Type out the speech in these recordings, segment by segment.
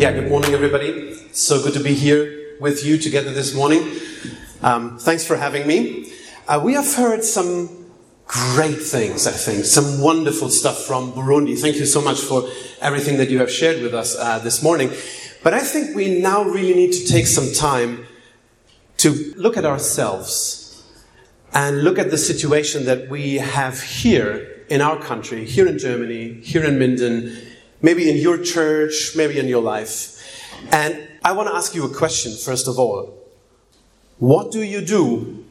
Yeah, good morning, everybody. So good to be here with you together this morning. Um, thanks for having me. Uh, we have heard some great things, I think, some wonderful stuff from Burundi. Thank you so much for everything that you have shared with us uh, this morning. But I think we now really need to take some time to look at ourselves and look at the situation that we have here in our country, here in Germany, here in Minden, maybe in your church, maybe in your life. And I want to ask you a question, first of all. What do you do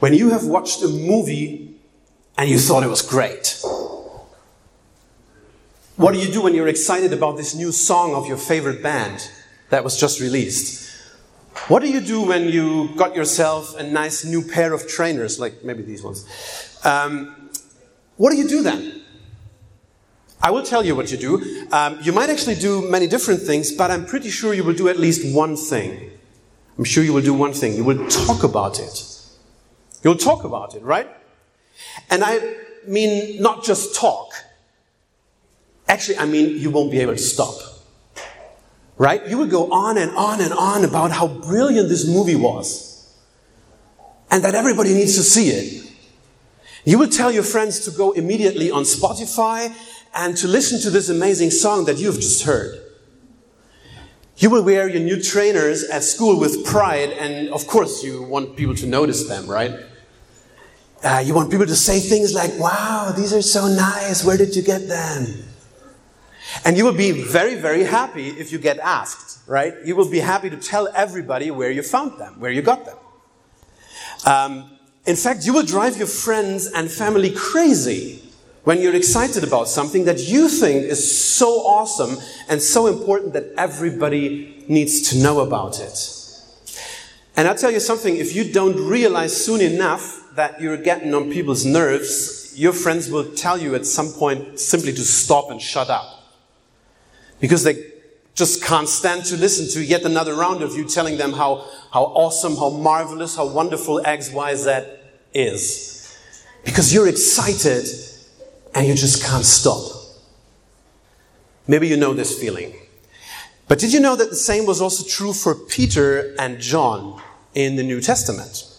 when you have watched a movie and you thought it was great? What do you do when you're excited about this new song of your favorite band that was just released? What do you do when you got yourself a nice new pair of trainers, like maybe these ones? Um, what do you do then? I will tell you what you do. Um, you might actually do many different things, but I'm pretty sure you will do at least one thing. I'm sure you will do one thing. You will talk about it. You'll talk about it, right? And I mean not just talk. Actually, I mean you won't be able to stop. Right? You will go on and on and on about how brilliant this movie was. And that everybody needs to see it. You will tell your friends to go immediately on Spotify and to listen to this amazing song that you've just heard. You will wear your new trainers at school with pride, and of course, you want people to notice them, right? Uh, you want people to say things like, wow, these are so nice, where did you get them? And you will be very, very happy if you get asked, right? You will be happy to tell everybody where you found them, where you got them. Um, in fact, you will drive your friends and family crazy when you're excited about something that you think is so awesome and so important that everybody needs to know about it. And I'll tell you something, if you don't realize soon enough that you're getting on people's nerves, your friends will tell you at some point simply to stop and shut up. Because they just can't stand to listen to yet another round of you telling them how, how awesome, how marvelous, how wonderful X, Y, Z is. Because you're excited and you just can't stop. Maybe you know this feeling. But did you know that the same was also true for Peter and John in the New Testament?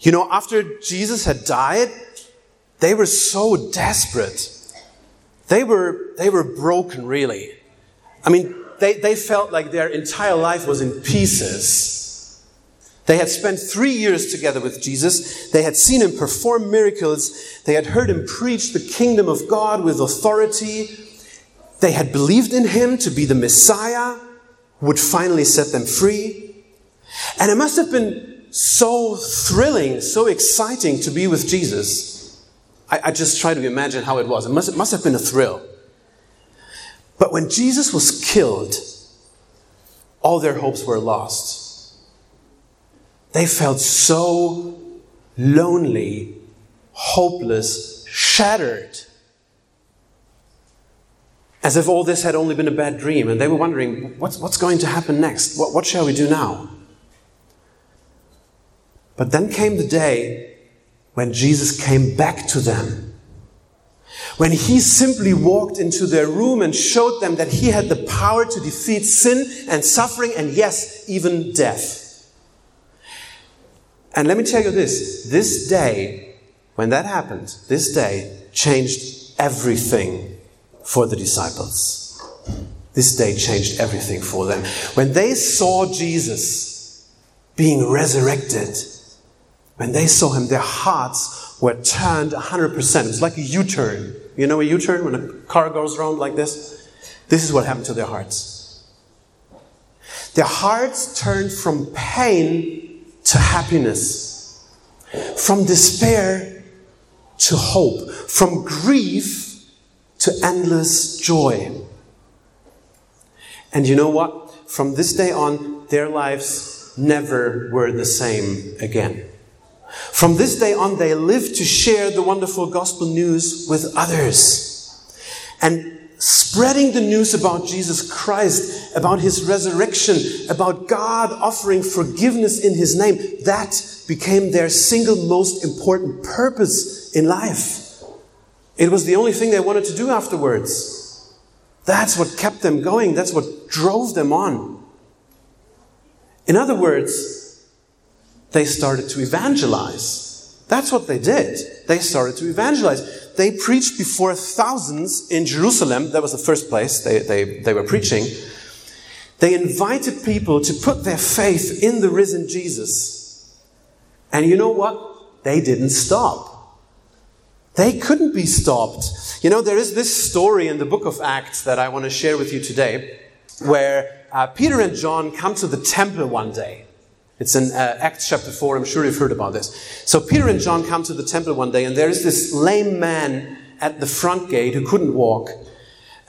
You know, after Jesus had died, they were so desperate. They were, they were broken, really. I mean, they, they felt like their entire life was in pieces. They had spent three years together with Jesus. They had seen him perform miracles. They had heard him preach the kingdom of God with authority. They had believed in him to be the Messiah who would finally set them free. And it must have been so thrilling, so exciting to be with Jesus. I, I just try to imagine how it was. It must, it must have been a thrill. But when Jesus was killed, all their hopes were lost. They felt so lonely, hopeless, shattered. As if all this had only been a bad dream, and they were wondering, what's, what's going to happen next? What, what shall we do now? But then came the day when Jesus came back to them. When he simply walked into their room and showed them that he had the power to defeat sin and suffering and, yes, even death. And let me tell you this this day, when that happened, this day changed everything for the disciples. This day changed everything for them. When they saw Jesus being resurrected, when they saw him, their hearts were turned 100%. It was like a U turn. You know a U turn when a car goes around like this? This is what happened to their hearts. Their hearts turned from pain to happiness, from despair to hope, from grief to endless joy. And you know what? from this day on, their lives never were the same again. From this day on, they lived to share the wonderful gospel news with others. And spreading the news about Jesus Christ, about his resurrection, about God offering forgiveness in his name, that became their single most important purpose in life. It was the only thing they wanted to do afterwards. That's what kept them going. That's what drove them on. In other words, they started to evangelize. That's what they did. They started to evangelize. They preached before thousands in Jerusalem. That was the first place they, they, they were preaching. They invited people to put their faith in the risen Jesus. And you know what? They didn't stop. They couldn't be stopped. You know, there is this story in the book of Acts that I want to share with you today where uh, Peter and John come to the temple one day. It's in uh, Acts chapter 4. I'm sure you've heard about this. So Peter and John come to the temple one day, and there is this lame man at the front gate who couldn't walk.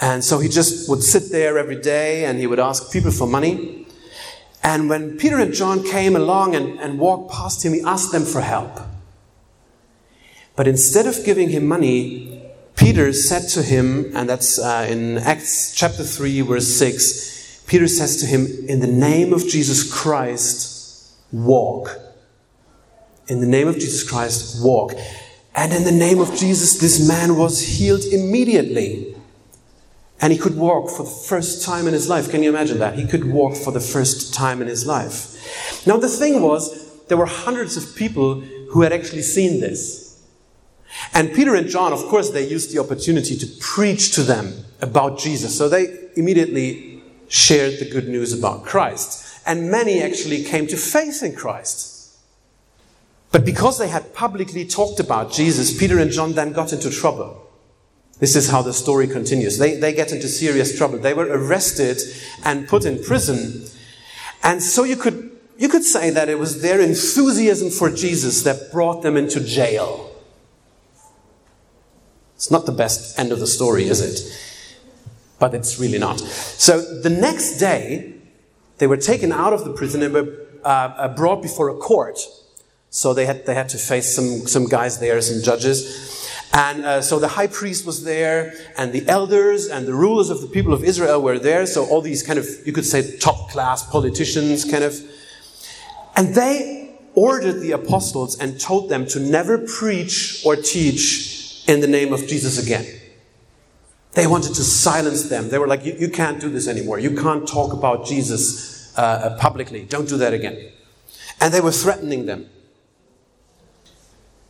And so he just would sit there every day and he would ask people for money. And when Peter and John came along and, and walked past him, he asked them for help. But instead of giving him money, Peter said to him, and that's uh, in Acts chapter 3, verse 6, Peter says to him, In the name of Jesus Christ, walk. In the name of Jesus Christ, walk. And in the name of Jesus, this man was healed immediately. And he could walk for the first time in his life. Can you imagine that? He could walk for the first time in his life. Now, the thing was, there were hundreds of people who had actually seen this. And Peter and John, of course, they used the opportunity to preach to them about Jesus. So they immediately shared the good news about Christ and many actually came to faith in Christ. But because they had publicly talked about Jesus, Peter and John then got into trouble. This is how the story continues. They, they get into serious trouble. They were arrested and put in prison. And so you could, you could say that it was their enthusiasm for Jesus that brought them into jail. It's not the best end of the story, is it? But it's really not. So the next day, they were taken out of the prison and were uh, uh, brought before a court. So they had, they had to face some, some guys there, some judges. And uh, so the high priest was there, and the elders and the rulers of the people of Israel were there. So all these kind of, you could say, top class politicians, kind of. And they ordered the apostles and told them to never preach or teach in the name of Jesus again. They wanted to silence them. They were like, you, you can't do this anymore. You can't talk about Jesus uh, uh, publicly. Don't do that again. And they were threatening them.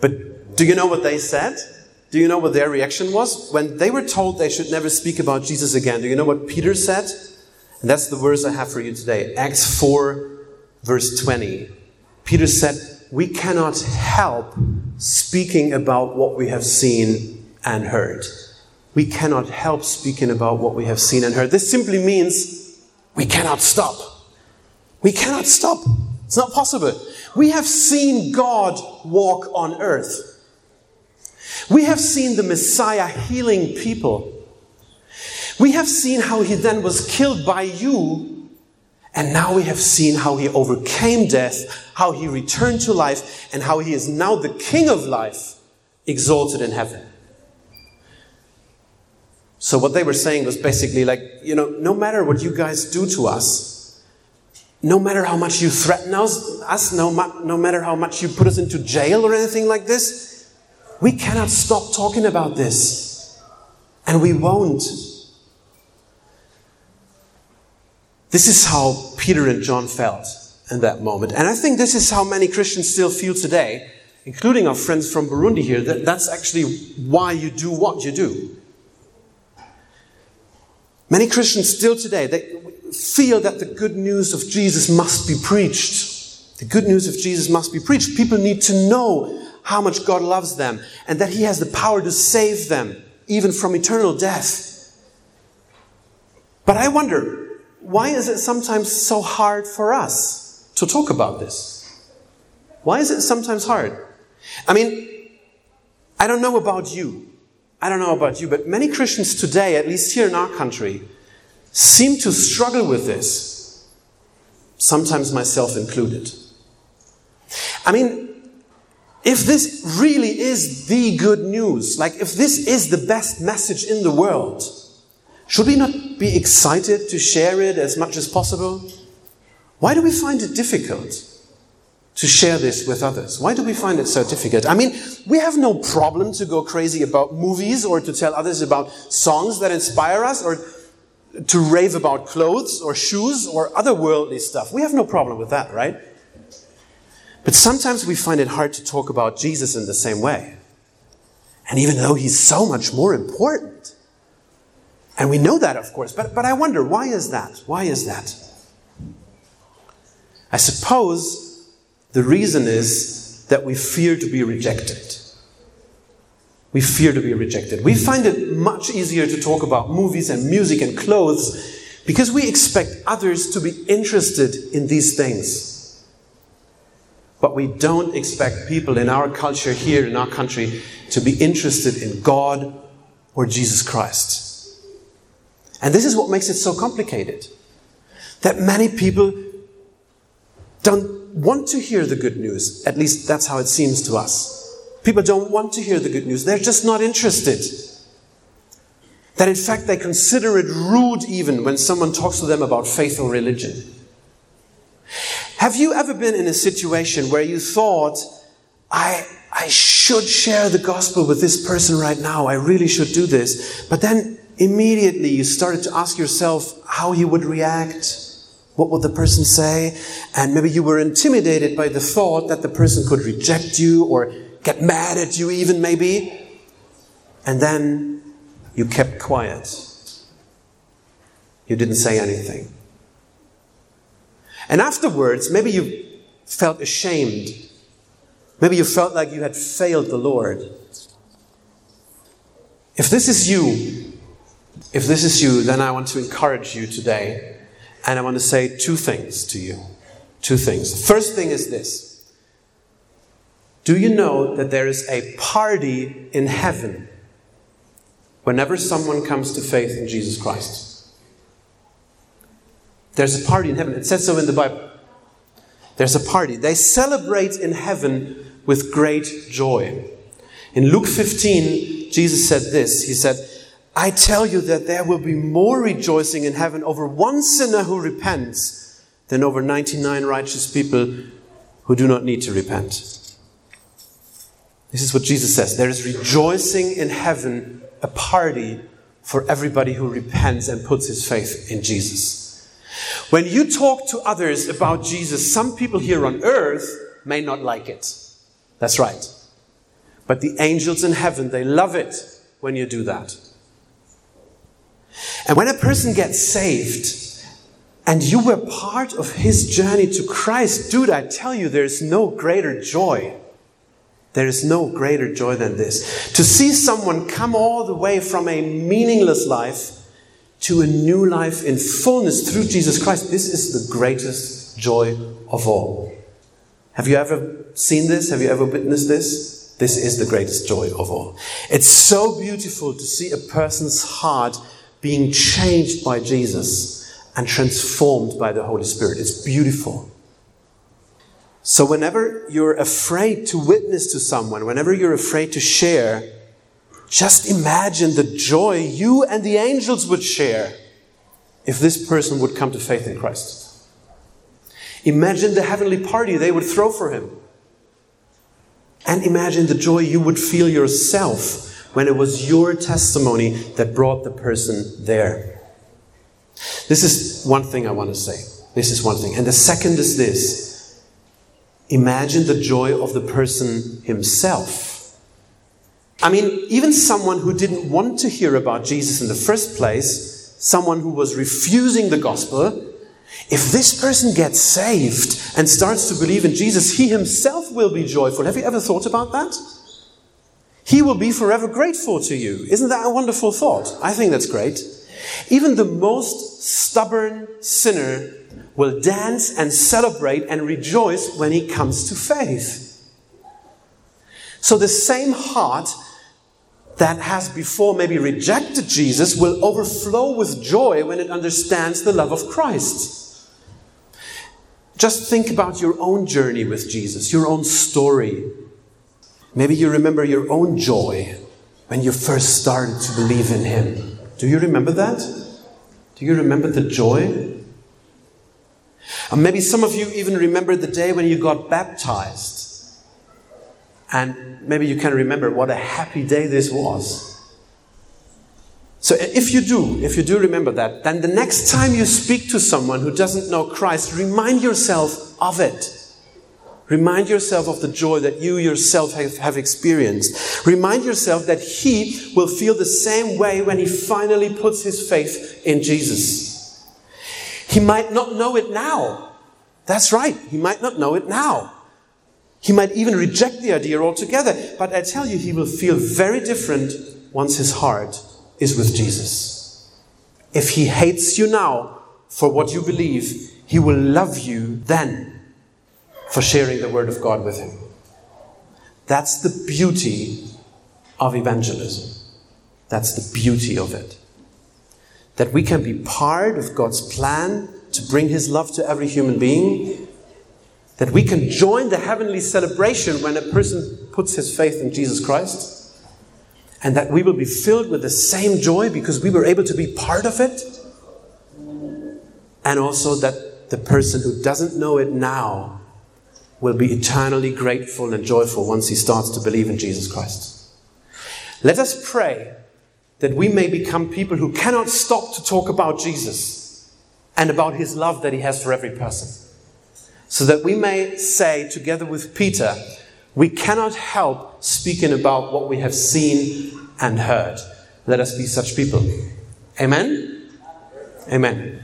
But do you know what they said? Do you know what their reaction was? When they were told they should never speak about Jesus again, do you know what Peter said? And that's the verse I have for you today. Acts 4, verse 20. Peter said, We cannot help speaking about what we have seen and heard we cannot help speaking about what we have seen and heard. This simply means we cannot stop. We cannot stop. It's not possible. We have seen God walk on earth. We have seen the Messiah healing people. We have seen how he then was killed by you. And now we have seen how he overcame death, how he returned to life, and how he is now the King of life, exalted in heaven. So what they were saying was basically like, you know, no matter what you guys do to us, no matter how much you threaten us, us no, no matter how much you put us into jail or anything like this, we cannot stop talking about this. And we won't. This is how Peter and John felt in that moment. And I think this is how many Christians still feel today, including our friends from Burundi here. That, that's actually why you do what you do. Many Christians still today, they feel that the good news of Jesus must be preached. The good news of Jesus must be preached. People need to know how much God loves them and that He has the power to save them, even from eternal death. But I wonder, why is it sometimes so hard for us to talk about this? Why is it sometimes hard? I mean, I don't know about you, I don't know about you, but many Christians today, at least here in our country, seem to struggle with this. sometimes myself included. I mean, if this really is the good news, like if this is the best message in the world, should we not be excited to share it as much as possible? Why do we find it difficult to share this with others? Why do we find it so difficult? I mean, we have no problem to go crazy about movies or to tell others about songs that inspire us or to rave about clothes or shoes or other worldly stuff. We have no problem with that, right? But sometimes we find it hard to talk about Jesus in the same way. And even though he's so much more important, and we know that, of course, but, but I wonder, why is that? Why is that? I suppose the reason is that we fear to be rejected. We fear to be rejected. We find it much easier to talk about movies and music and clothes because we expect others to be interested in these things. But we don't expect people in our culture here in our country to be interested in God or Jesus Christ. And this is what makes it so complicated. That many people don't want to hear the good news. At least that's how it seems to us. People don't want to hear the good news. They're just not interested. That in fact they consider it rude even when someone talks to them about faith or religion. Have you ever been in a situation where you thought, I, I should share the gospel with this person right now. I really should do this. But then immediately you started to ask yourself how he would react. What would the person say? And maybe you were intimidated by the thought that the person could reject you or get mad at you even maybe. And then you kept quiet. You didn't say anything. And afterwards, maybe you felt ashamed. Maybe you felt like you had failed the Lord. If this is you, if this is you, then I want to encourage you today. And I want to say two things to you. Two things. The first thing is this Do you know that there is a party in heaven whenever someone comes to faith in Jesus Christ? There's a party in heaven. It says so in the Bible. There's a party. They celebrate in heaven with great joy. In Luke 15, Jesus said this He said, I tell you that there will be more rejoicing in heaven over one sinner who repents than over 99 righteous people who do not need to repent. This is what Jesus says. There is rejoicing in heaven, a party for everybody who repents and puts his faith in Jesus. When you talk to others about Jesus, some people here on earth may not like it. That's right. But the angels in heaven, they love it when you do that. And when a person gets saved, and you were part of his journey to Christ, dude, I tell you, there is no greater joy. There is no greater joy than this. To see someone come all the way from a meaningless life to a new life in fullness through Jesus Christ. This is the greatest joy of all. Have you ever seen this? Have you ever witnessed this? This is the greatest joy of all. It's so beautiful to see a person's heart being changed by Jesus and transformed by the Holy Spirit. It's beautiful. So, whenever you're afraid to witness to someone, whenever you're afraid to share, just imagine the joy you and the angels would share if this person would come to faith in Christ. Imagine the heavenly party they would throw for him. And imagine the joy you would feel yourself when it was your testimony that brought the person there. This is one thing I want to say. This is one thing. And the second is this imagine the joy of the person himself I mean, even someone who didn't want to hear about Jesus in the first place, someone who was refusing the gospel, if this person gets saved and starts to believe in Jesus, he himself will be joyful. Have you ever thought about that? He will be forever grateful to you. Isn't that a wonderful thought? I think that's great. Even the most stubborn sinner will dance and celebrate and rejoice when he comes to faith. So the same heart that has before maybe rejected Jesus will overflow with joy when it understands the love of Christ. Just think about your own journey with Jesus, your own story. Maybe you remember your own joy when you first started to believe in Him. Do you remember that? Do you remember the joy? And maybe some of you even remember the day when you got baptized. And maybe you can remember what a happy day this was. So if you do, if you do remember that, then the next time you speak to someone who doesn't know Christ, remind yourself of it. Remind yourself of the joy that you yourself have, have, experienced. Remind yourself that he will feel the same way when he finally puts his faith in Jesus. He might not know it now. That's right. He might not know it now. He might even reject the idea altogether. But I tell you, he will feel very different once his heart is with Jesus. If he hates you now for what you believe, he will love you then for sharing the word of God with him. That's the beauty of evangelism. That's the beauty of it. That we can be part of God's plan to bring his love to every human being. That we can join the heavenly celebration when a person puts his faith in Jesus Christ and that we will be filled with the same joy because we were able to be part of it. And also that the person who doesn't know it now will be eternally grateful and joyful once he starts to believe in Jesus Christ. Let us pray that we may become people who cannot stop to talk about Jesus and about his love that he has for every person. So that we may say, together with Peter, we cannot help speaking about what we have seen and heard. Let us be such people. Amen? Amen.